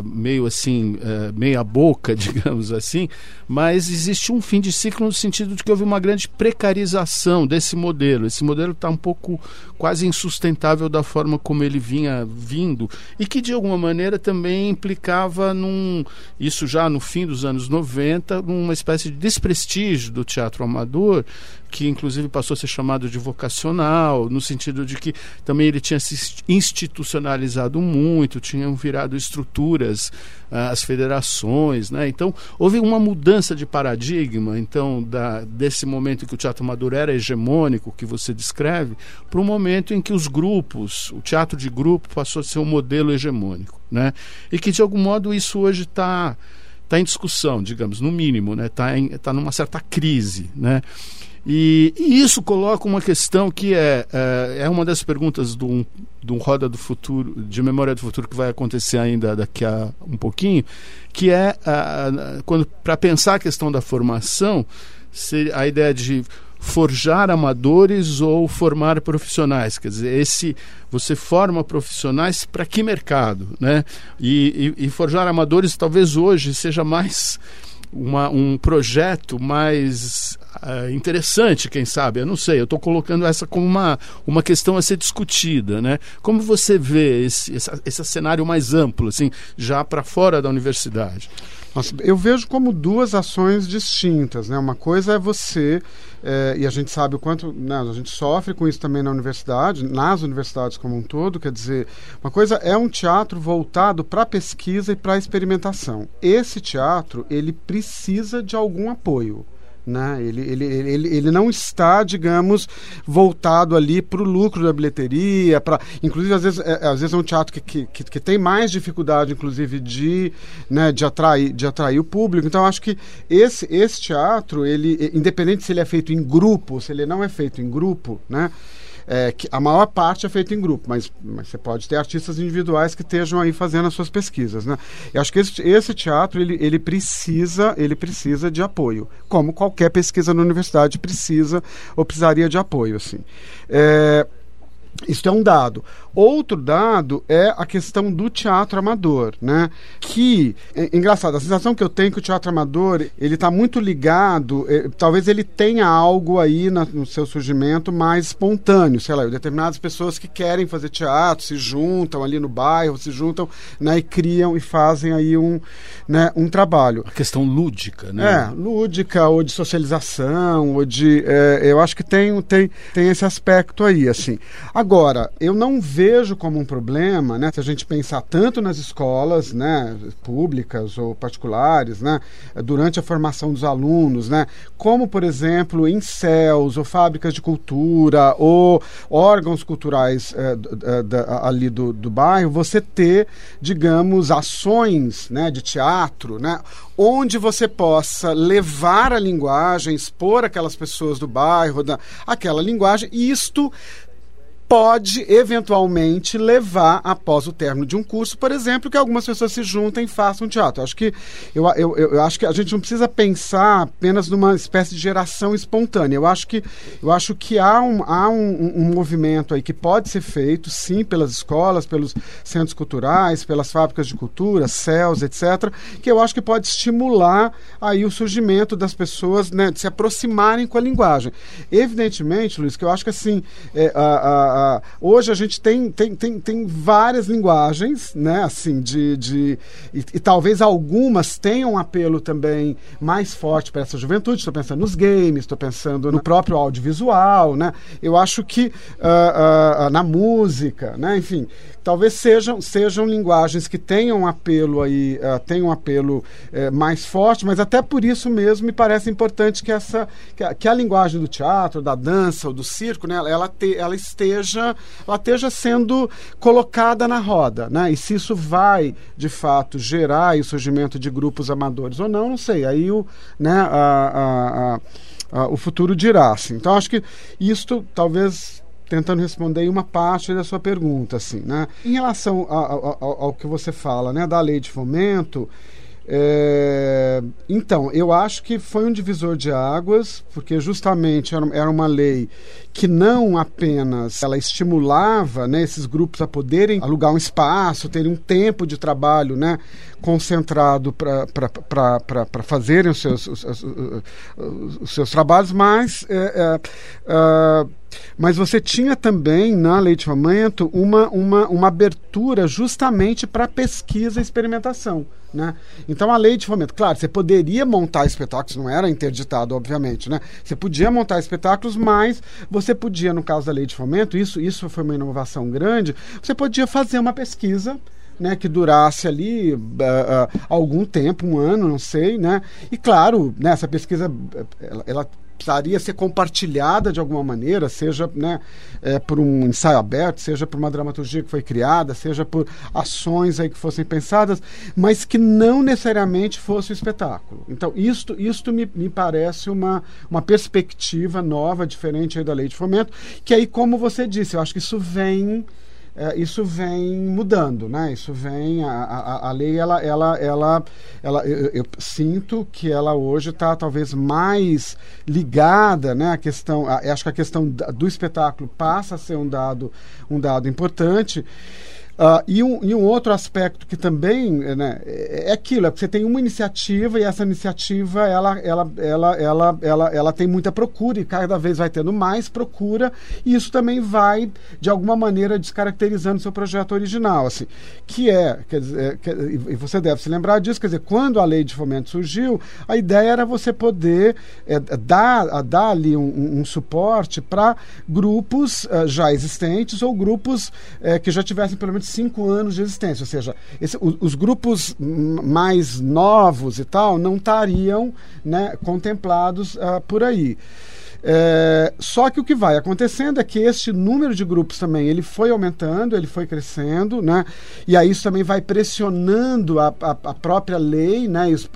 meio assim, eh, meia boca, digamos assim, mas existe um fim de ciclo no sentido de que houve uma grande precarização desse modelo. Esse modelo está um pouco quase insustentável da forma como ele vinha vindo e que de alguma maneira também implicava num isso já no fim dos anos 90, numa espécie de desprestígio do teatro amador, que inclusive passou a ser chamado de vocacional, no sentido de que também ele tinha se institucionalizado muito, tinham virado estruturas, ah, as federações, né? Então houve uma mudança de paradigma, então da, desse momento em que o teatro amador era hegemônico, que você descreve, para um momento em que os grupos, o teatro de grupo passou a ser um modelo hegemônico, né? E que de algum modo isso hoje está está em discussão, digamos, no mínimo, né? Está tá numa certa crise, né? E, e isso coloca uma questão que é, é, é uma das perguntas do, do Roda do Futuro, de Memória do Futuro, que vai acontecer ainda daqui a um pouquinho, que é quando para pensar a questão da formação, seria a ideia de forjar amadores ou formar profissionais, quer dizer, esse você forma profissionais para que mercado, né? E, e, e forjar amadores talvez hoje seja mais uma, um projeto mais uh, interessante, quem sabe? Eu não sei, eu estou colocando essa como uma, uma questão a ser discutida. Né? Como você vê esse, esse, esse cenário mais amplo, assim, já para fora da universidade? Nossa, eu vejo como duas ações distintas. Né? Uma coisa é você, é, e a gente sabe o quanto né, a gente sofre com isso também na universidade, nas universidades como um todo, quer dizer, uma coisa é um teatro voltado para pesquisa e para experimentação. Esse teatro, ele precisa de algum apoio. Né? Ele, ele, ele, ele não está, digamos, voltado ali para o lucro da bilheteria. Pra, inclusive, às vezes, é, às vezes é um teatro que, que, que tem mais dificuldade, inclusive, de, né, de, atrair, de atrair o público. Então, acho que esse, esse teatro, ele, independente se ele é feito em grupo, se ele não é feito em grupo, né? É, que a maior parte é feita em grupo, mas, mas você pode ter artistas individuais que estejam aí fazendo as suas pesquisas, né? Eu acho que esse, esse teatro ele, ele precisa ele precisa de apoio, como qualquer pesquisa na universidade precisa ou precisaria de apoio, assim. É, isso é um dado. Outro dado é a questão do teatro amador, né? Que, é, engraçado, a sensação que eu tenho é que o teatro amador, ele está muito ligado, é, talvez ele tenha algo aí na, no seu surgimento mais espontâneo, sei lá, determinadas pessoas que querem fazer teatro, se juntam ali no bairro, se juntam né, e criam e fazem aí um, né, um trabalho. A questão lúdica, né? É, lúdica, ou de socialização, ou de... É, eu acho que tem, tem, tem esse aspecto aí, assim. Agora, eu não vejo como um problema, né, se a gente pensar tanto nas escolas, né, públicas ou particulares, né, durante a formação dos alunos, né, como por exemplo em céus ou fábricas de cultura ou órgãos culturais é, ali do, do bairro, você ter, digamos, ações, né, de teatro, né, onde você possa levar a linguagem, expor aquelas pessoas do bairro, da, aquela linguagem, e isto pode eventualmente levar, após o término de um curso, por exemplo, que algumas pessoas se juntem e façam teatro. Acho que eu, eu, eu acho que a gente não precisa pensar apenas numa espécie de geração espontânea. Eu acho que, eu acho que há, um, há um, um movimento aí que pode ser feito, sim, pelas escolas, pelos centros culturais, pelas fábricas de cultura, CELS, etc., que eu acho que pode estimular aí o surgimento das pessoas, né, de se aproximarem com a linguagem. Evidentemente, Luiz, que eu acho que assim, é, a, a hoje a gente tem, tem, tem, tem várias linguagens, né? Assim, de, de e, e talvez algumas tenham um apelo também mais forte para essa juventude. Estou pensando nos games, estou pensando no próprio audiovisual, né? Eu acho que uh, uh, na música, né? Enfim, talvez sejam, sejam linguagens que tenham apelo aí, uh, tenham apelo uh, mais forte, mas até por isso mesmo me parece importante que essa que a, que a linguagem do teatro, da dança ou do circo, né, ela, te, ela esteja ela esteja sendo colocada na roda, né? E se isso vai de fato gerar o surgimento de grupos amadores ou não, não sei. Aí o, né, a, a, a, o futuro dirá. Assim. Então acho que isto talvez tentando responder uma parte da sua pergunta, assim, né? Em relação ao, ao que você fala, né, da lei de fomento, é, então, eu acho que foi um divisor de águas, porque justamente era, era uma lei que não apenas ela estimulava né, esses grupos a poderem alugar um espaço, terem um tempo de trabalho né, concentrado para fazerem os seus, os, os, os, seus trabalhos, mas é, é, uh, mas você tinha também na lei de fomento uma, uma, uma abertura justamente para pesquisa e experimentação. Né? Então a lei de fomento, claro, você poderia montar espetáculos, não era interditado, obviamente, né? Você podia montar espetáculos, mas você podia, no caso da lei de fomento, isso, isso foi uma inovação grande, você podia fazer uma pesquisa né, que durasse ali uh, uh, algum tempo, um ano, não sei, né? E claro, né, essa pesquisa ela, ela precisaria ser compartilhada de alguma maneira, seja né, é, por um ensaio aberto, seja por uma dramaturgia que foi criada, seja por ações aí que fossem pensadas, mas que não necessariamente fosse o espetáculo. Então, isto, isto me, me parece uma, uma perspectiva nova, diferente da lei de fomento, que aí, como você disse, eu acho que isso vem é, isso vem mudando, né? Isso vem a, a, a lei ela ela ela, ela eu, eu sinto que ela hoje está talvez mais ligada, né? A questão, a, acho que a questão do espetáculo passa a ser um dado um dado importante Uh, e, um, e um outro aspecto que também né, é, é aquilo, é que você tem uma iniciativa e essa iniciativa ela, ela, ela, ela, ela, ela tem muita procura e cada vez vai tendo mais procura e isso também vai, de alguma maneira, descaracterizando seu projeto original, assim, que é, quer dizer, que, e você deve se lembrar disso, quer dizer, quando a lei de fomento surgiu, a ideia era você poder é, dar, dar ali um, um suporte para grupos uh, já existentes ou grupos uh, que já tivessem pelo menos durante cinco anos de existência. Ou seja, esse, os, os, grupos mais novos e tal não estariam né, contemplados uh, por aí. É, só que o que vai acontecendo é que este número de grupos também ele foi aumentando, ele foi crescendo, né? E aí isso também vai pressionando a, a, a própria lei, né? E, os,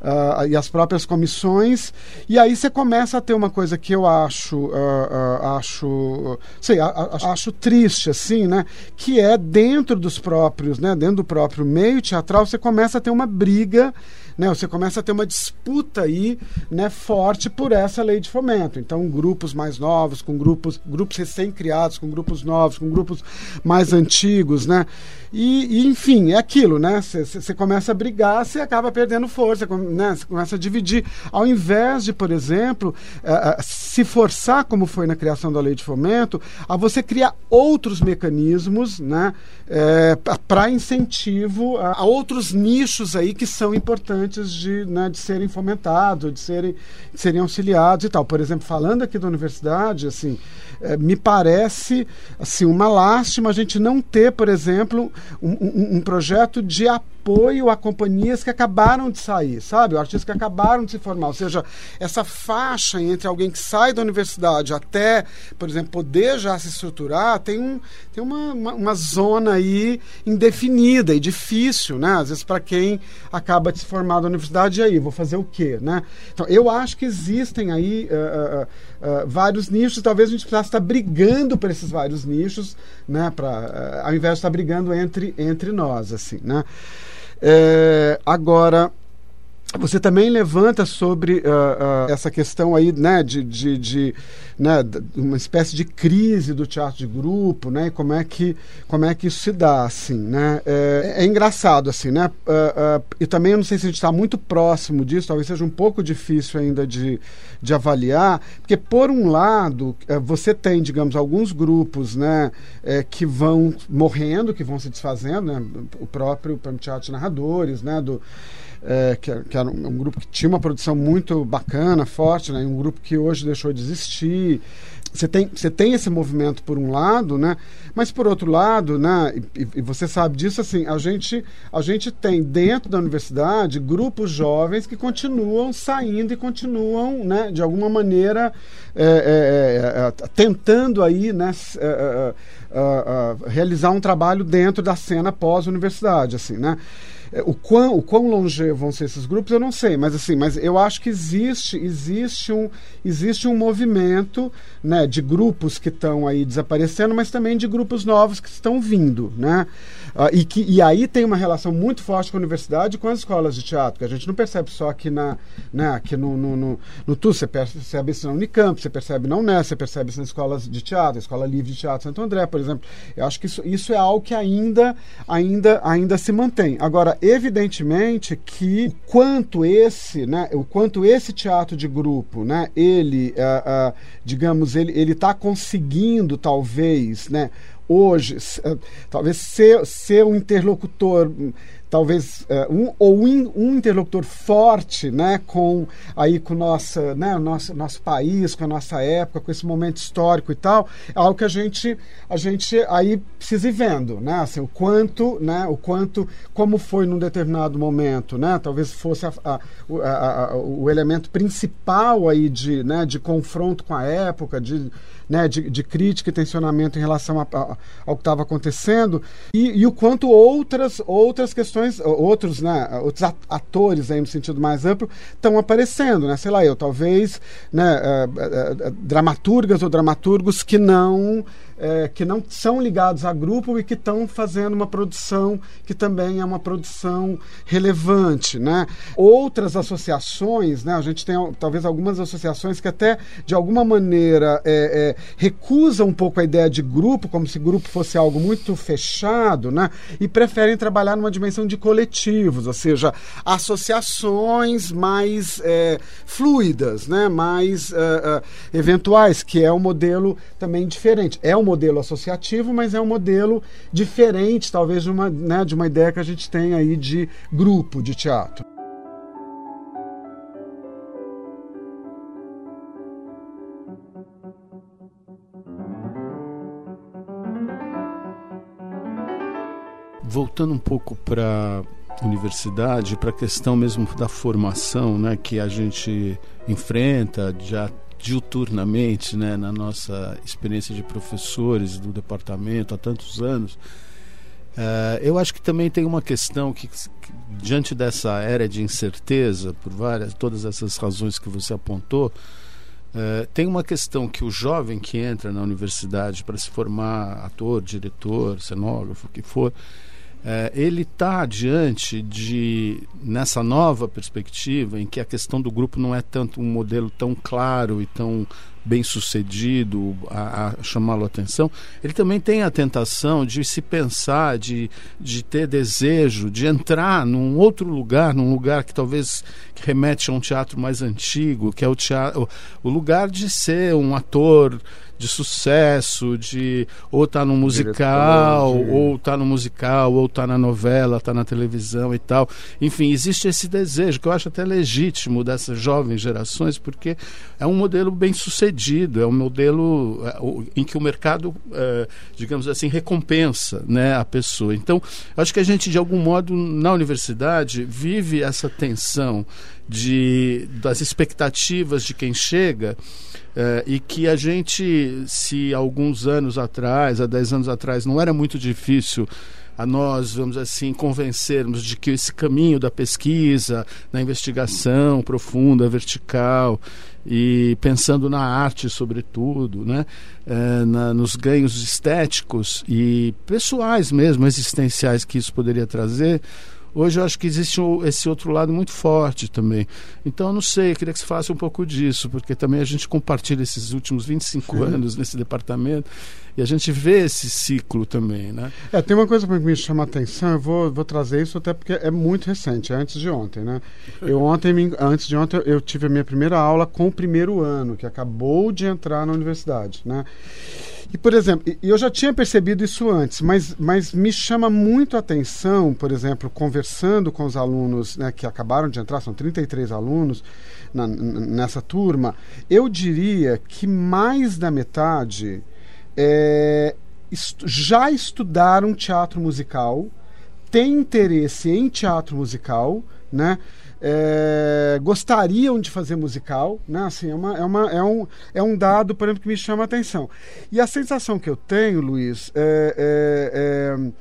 a, e, as próprias comissões. E aí você começa a ter uma coisa que eu acho, acho, sei, acho triste, assim, né? Que é dentro dos próprios, né? Dentro do próprio meio teatral, você começa a ter uma briga né? Você começa a ter uma disputa aí, né, forte por essa lei de fomento. Então, grupos mais novos, com grupos, grupos recém-criados, com grupos novos, com grupos mais antigos, né? E, e enfim, é aquilo, né? Você começa a brigar, você acaba perdendo força, né? Você começa a dividir. Ao invés de, por exemplo, uh, se forçar, como foi na criação da lei de fomento, a você criar outros mecanismos, né? É, para incentivo a, a, outros nichos aí que são importantes de, né, de serem fomentados, de serem, de serem auxiliados e tal. Por exemplo, falando aqui da universidade, assim, é, me parece assim uma lástima a gente não ter, por exemplo, um, um, um projeto de apoio a companhias que acabaram de sair, sabe? Artistas que acabaram de se formar. Ou seja, essa faixa entre alguém que sai da universidade até, por exemplo, poder já se estruturar, tem, um, tem uma, uma, uma zona aí indefinida e difícil, né? Às vezes para quem acaba de se formar da universidade, e aí, vou fazer o quê, né? Então, eu acho que existem aí uh, uh, uh, vários nichos, talvez a gente precisasse estar brigando por esses vários nichos, né? Pra, ao invés de estar brigando entre, entre nós, assim, né? É, agora, você também levanta sobre uh, uh, essa questão aí, né, de, de, de né, uma espécie de crise do teatro de grupo, né, e como é que, como é que isso se dá, assim, né, é, é engraçado, assim, né, uh, e também eu não sei se a gente está muito próximo disso, talvez seja um pouco difícil ainda de, de avaliar, porque por um lado, eh, você tem, digamos, alguns grupos, né, eh, que vão morrendo, que vão se desfazendo, né, o próprio Teatro de Narradores, né, do é, que, que, era um, um, grupo que tinha uma produção muito bacana, forte, né? um grupo que hoje deixou de existir. Você tem, você tem esse movimento por um lado, né? mas por outro lado, né? E, e, você sabe disso, assim, a gente, a gente tem dentro da universidade grupos jovens que continuam saindo e continuam, né, de alguma maneira, é, é, é, é tentando aí, né, é, realizar um trabalho dentro da cena pós-universidade, assim, né? É, o quão, o quão longe vão ser esses grupos, eu não sei, mas assim, mas eu acho que existe, existe um, existe um movimento né, de grupos que estão aí desaparecendo, mas também de grupos novos que estão vindo, né? Uh, e, que, e aí tem uma relação muito forte com a universidade e com as escolas de teatro, que a gente não percebe só aqui, na, né, aqui no, no, no, no TU, você percebe isso na Unicamp, você percebe na Unesco, você percebe isso nas escolas de teatro, Escola Livre de Teatro Santo André, por exemplo. Eu acho que isso, isso é algo que ainda, ainda, ainda se mantém. Agora, evidentemente que o quanto esse, né, o quanto esse teatro de grupo, né, ele, uh, uh, digamos, ele ele está conseguindo talvez, né, hoje, uh, talvez ser, ser um interlocutor talvez uh, um ou um, um, interlocutor forte, né, com aí com nossa, né, nosso nosso país, com a nossa época, com esse momento histórico e tal, é algo que a gente a gente aí precisa ir vendo, né, assim, o quanto, né, o quanto como foi num determinado momento, né, talvez fosse a, a, a, o elemento principal aí de, né, de confronto com a época, de né, de, de, crítica e tensionamento em relação ao que estava acontecendo e, e, o quanto outras outras questões outros né, outros atores aí no sentido mais amplo estão aparecendo né sei lá eu talvez né, uh, uh, uh, dramaturgas ou dramaturgos que não que não são ligados a grupo e que estão fazendo uma produção que também é uma produção relevante. Né? Outras associações, né, a gente tem talvez algumas associações que até de alguma maneira é, é, recusam um pouco a ideia de grupo, como se grupo fosse algo muito fechado, né, e preferem trabalhar numa dimensão de coletivos, ou seja, associações mais é, fluidas, né, mais uh, uh, eventuais, que é um modelo também diferente. É um modelo associativo, mas é um modelo diferente, talvez, de uma, né, de uma ideia que a gente tem aí de grupo de teatro. Voltando um pouco para universidade, para a questão mesmo da formação, né, que a gente enfrenta já diuturnamente, né, na nossa experiência de professores do departamento há tantos anos. Uh, eu acho que também tem uma questão que, que, diante dessa era de incerteza, por várias, todas essas razões que você apontou, uh, tem uma questão que o jovem que entra na universidade para se formar ator, diretor, cenógrafo, o que for, é, ele está diante de, nessa nova perspectiva, em que a questão do grupo não é tanto um modelo tão claro e tão bem sucedido a, a chamá-lo atenção, ele também tem a tentação de se pensar, de, de ter desejo, de entrar num outro lugar, num lugar que talvez remete a um teatro mais antigo, que é o, teatro, o lugar de ser um ator de sucesso, de ou tá no musical, de... ou tá no musical, ou tá na novela, tá na televisão e tal. Enfim, existe esse desejo que eu acho até legítimo dessas jovens gerações, porque é um modelo bem sucedido, é um modelo é, em que o mercado, é, digamos assim, recompensa né, a pessoa. Então, acho que a gente, de algum modo, na universidade, vive essa tensão de, das expectativas de quem chega é, e que a gente, se alguns anos atrás, há 10 anos atrás, não era muito difícil a nós, vamos assim, convencermos de que esse caminho da pesquisa, da investigação profunda, vertical, e pensando na arte, sobretudo, né? É, na, nos ganhos estéticos e pessoais mesmo, existenciais que isso poderia trazer, Hoje eu acho que existe esse outro lado muito forte também. Então, eu não sei, eu queria que você falasse um pouco disso, porque também a gente compartilha esses últimos 25 Sim. anos nesse departamento e a gente vê esse ciclo também, né? É, tem uma coisa que me chama a atenção, eu vou, vou trazer isso até porque é muito recente, é antes de ontem, né? Eu ontem, antes de ontem, eu tive a minha primeira aula com o primeiro ano, que acabou de entrar na universidade, né? E, por exemplo, eu já tinha percebido isso antes, mas, mas me chama muito a atenção, por exemplo, conversando com os alunos né, que acabaram de entrar, são 33 alunos na, nessa turma, eu diria que mais da metade é, est já estudaram teatro musical, têm interesse em teatro musical, né? é, gostariam de fazer musical, né? Assim, é, uma, é, uma, é, um, é um dado, por exemplo, que me chama a atenção. E a sensação que eu tenho, Luiz, é, é,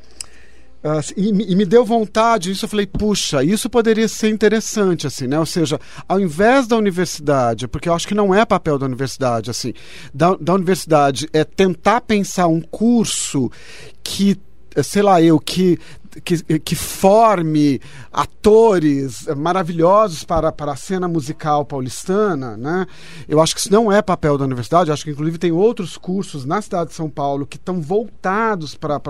e, e, me deu vontade, isso eu falei, puxa, isso poderia ser interessante, assim, né? Ou seja, ao invés da universidade, porque eu acho que não é papel da universidade, assim, da, da universidade é tentar pensar um curso que sei lá eu, que que, que forme atores maravilhosos para, para a cena musical paulistana, né? Eu acho que isso não é papel da universidade, acho que inclusive tem outros cursos na cidade de São Paulo que estão voltados para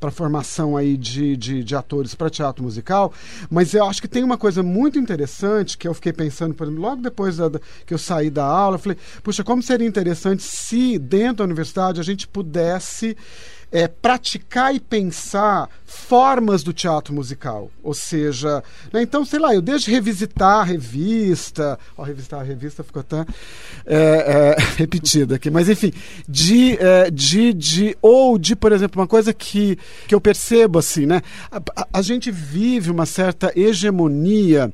a formação aí de, de, de atores para teatro musical, mas eu acho que tem uma coisa muito interessante que eu fiquei pensando, por exemplo, logo depois da, que eu saí da aula, eu falei, puxa, como seria interessante se dentro da universidade a gente pudesse é, praticar e pensar formas do teatro musical. Ou seja, né, então, sei lá, eu desde revisitar a revista, ó, revisitar a revista ficou até é, é, repetida aqui, mas enfim, de, é, de, de, ou de, por exemplo, uma coisa que, que eu percebo assim, né? a, a, a gente vive uma certa hegemonia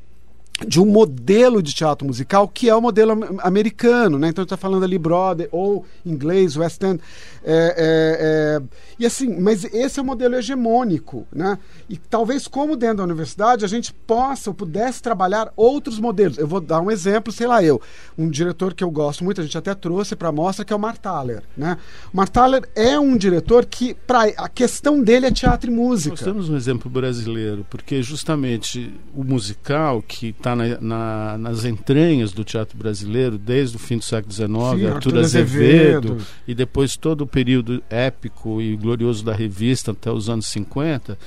de um modelo de teatro musical que é o modelo americano, né? Então está falando ali Broadway ou inglês, West End, é, é, é, e assim, mas esse é o modelo hegemônico, né? E talvez como dentro da universidade a gente possa ou pudesse trabalhar outros modelos. Eu vou dar um exemplo, sei lá eu, um diretor que eu gosto muito, a gente até trouxe para a mostra que é o Marthaler, né? O Marthaler é um diretor que para a questão dele é teatro e música. Nós temos um exemplo brasileiro, porque justamente o musical que está na, na, nas entranhas do teatro brasileiro desde o fim do século XIX, Sim, Arthur, Azevedo, Azevedo, e depois todo o período épico e glorioso da revista até os anos 50,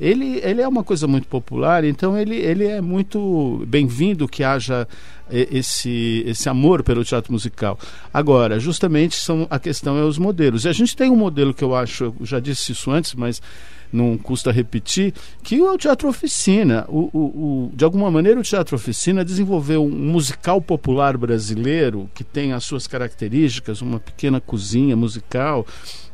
ele, ele é uma coisa muito popular, então ele, ele é muito bem-vindo que haja esse, esse amor pelo teatro musical. Agora, justamente são, a questão é os modelos. E a gente tem um modelo que eu acho, eu já disse isso antes, mas não custa repetir, que é o Teatro Oficina. O, o, o, de alguma maneira, o Teatro Oficina desenvolveu um musical popular brasileiro que tem as suas características, uma pequena cozinha musical,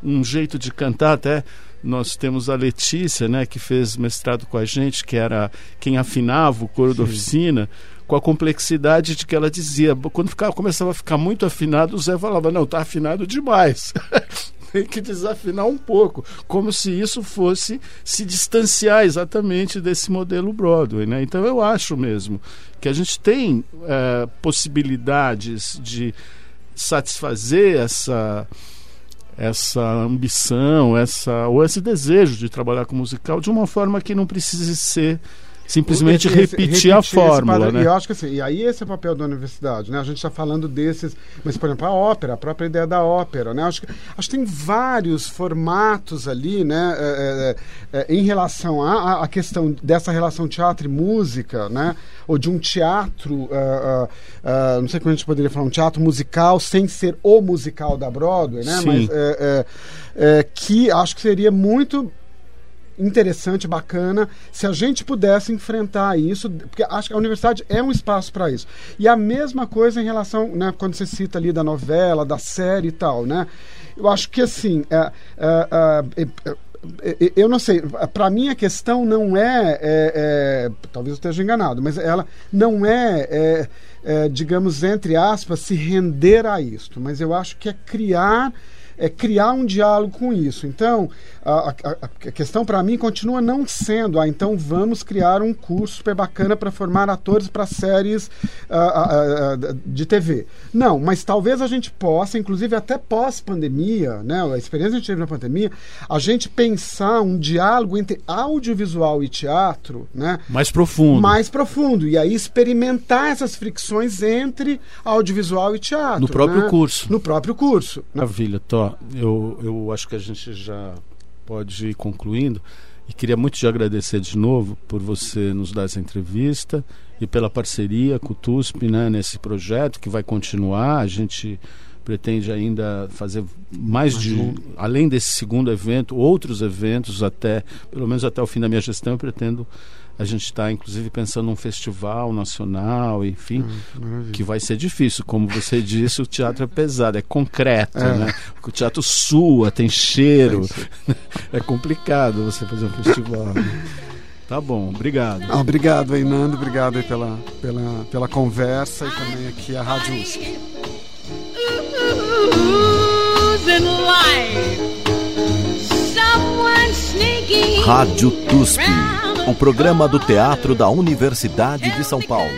um jeito de cantar até nós temos a Letícia, né, que fez mestrado com a gente, que era quem afinava o coro Sim. da oficina, com a complexidade de que ela dizia, quando ficava, começava a ficar muito afinado, o Zé falava, não, está afinado demais. tem que desafinar um pouco, como se isso fosse se distanciar exatamente desse modelo Broadway. Né? Então eu acho mesmo que a gente tem é, possibilidades de satisfazer essa essa ambição, essa ou esse desejo de trabalhar com musical de uma forma que não precise ser simplesmente esse, repetir, repetir, a fórmula. Né? E eu acho que assim, e aí esse é o papel da universidade, né? A gente está falando desses, mas por exemplo, a ópera, a própria ideia da ópera, né? Acho que, acho que tem vários formatos ali, né? É, é, é, em relação à questão dessa relação teatro e música, né? Ou de um teatro, uh, uh, uh, não sei como a gente poderia falar, um teatro musical sem ser o musical da Broadway, né? Sim. Mas é, é, é, que acho que seria muito interessante, bacana, se a gente pudesse enfrentar isso, porque acho que a universidade é um espaço para isso. E a mesma coisa em relação, né, quando você cita ali da novela, da série e tal, né? Eu acho que assim, é, é, é, é eu não sei, para mim a questão não é, é, é, talvez eu esteja enganado, mas ela não é, é, é, digamos, entre aspas, se render a isto, mas eu acho que é criar é criar um diálogo com isso. Então, a, a, a questão para mim continua não sendo, ah, então vamos criar um curso super bacana para formar atores para séries uh, uh, uh, de TV. Não, mas talvez a gente possa, inclusive até pós-pandemia, né, a experiência que a gente teve na pandemia, a gente pensar um diálogo entre audiovisual e teatro, né, mais profundo. Mais profundo. E aí experimentar essas fricções entre audiovisual e teatro. No próprio né? curso. No próprio curso. Maravilha, Tó. Eu, eu acho que a gente já pode ir concluindo. E queria muito te agradecer de novo por você nos dar essa entrevista e pela parceria com o TUSP né, nesse projeto que vai continuar. A gente pretende ainda fazer mais de, além desse segundo evento, outros eventos até, pelo menos até o fim da minha gestão, eu pretendo a gente está, inclusive, pensando num festival nacional, enfim, hum, que vai ser difícil. Como você disse, o teatro é pesado, é concreto, é. né? O teatro sua, tem cheiro. É, é complicado você fazer um festival. Né? Tá bom, obrigado. Ah, obrigado aí, Nando. Obrigado aí pela, pela, pela conversa e também aqui a Rádio USP. Rádio TUSP o programa do Teatro da Universidade de São Paulo.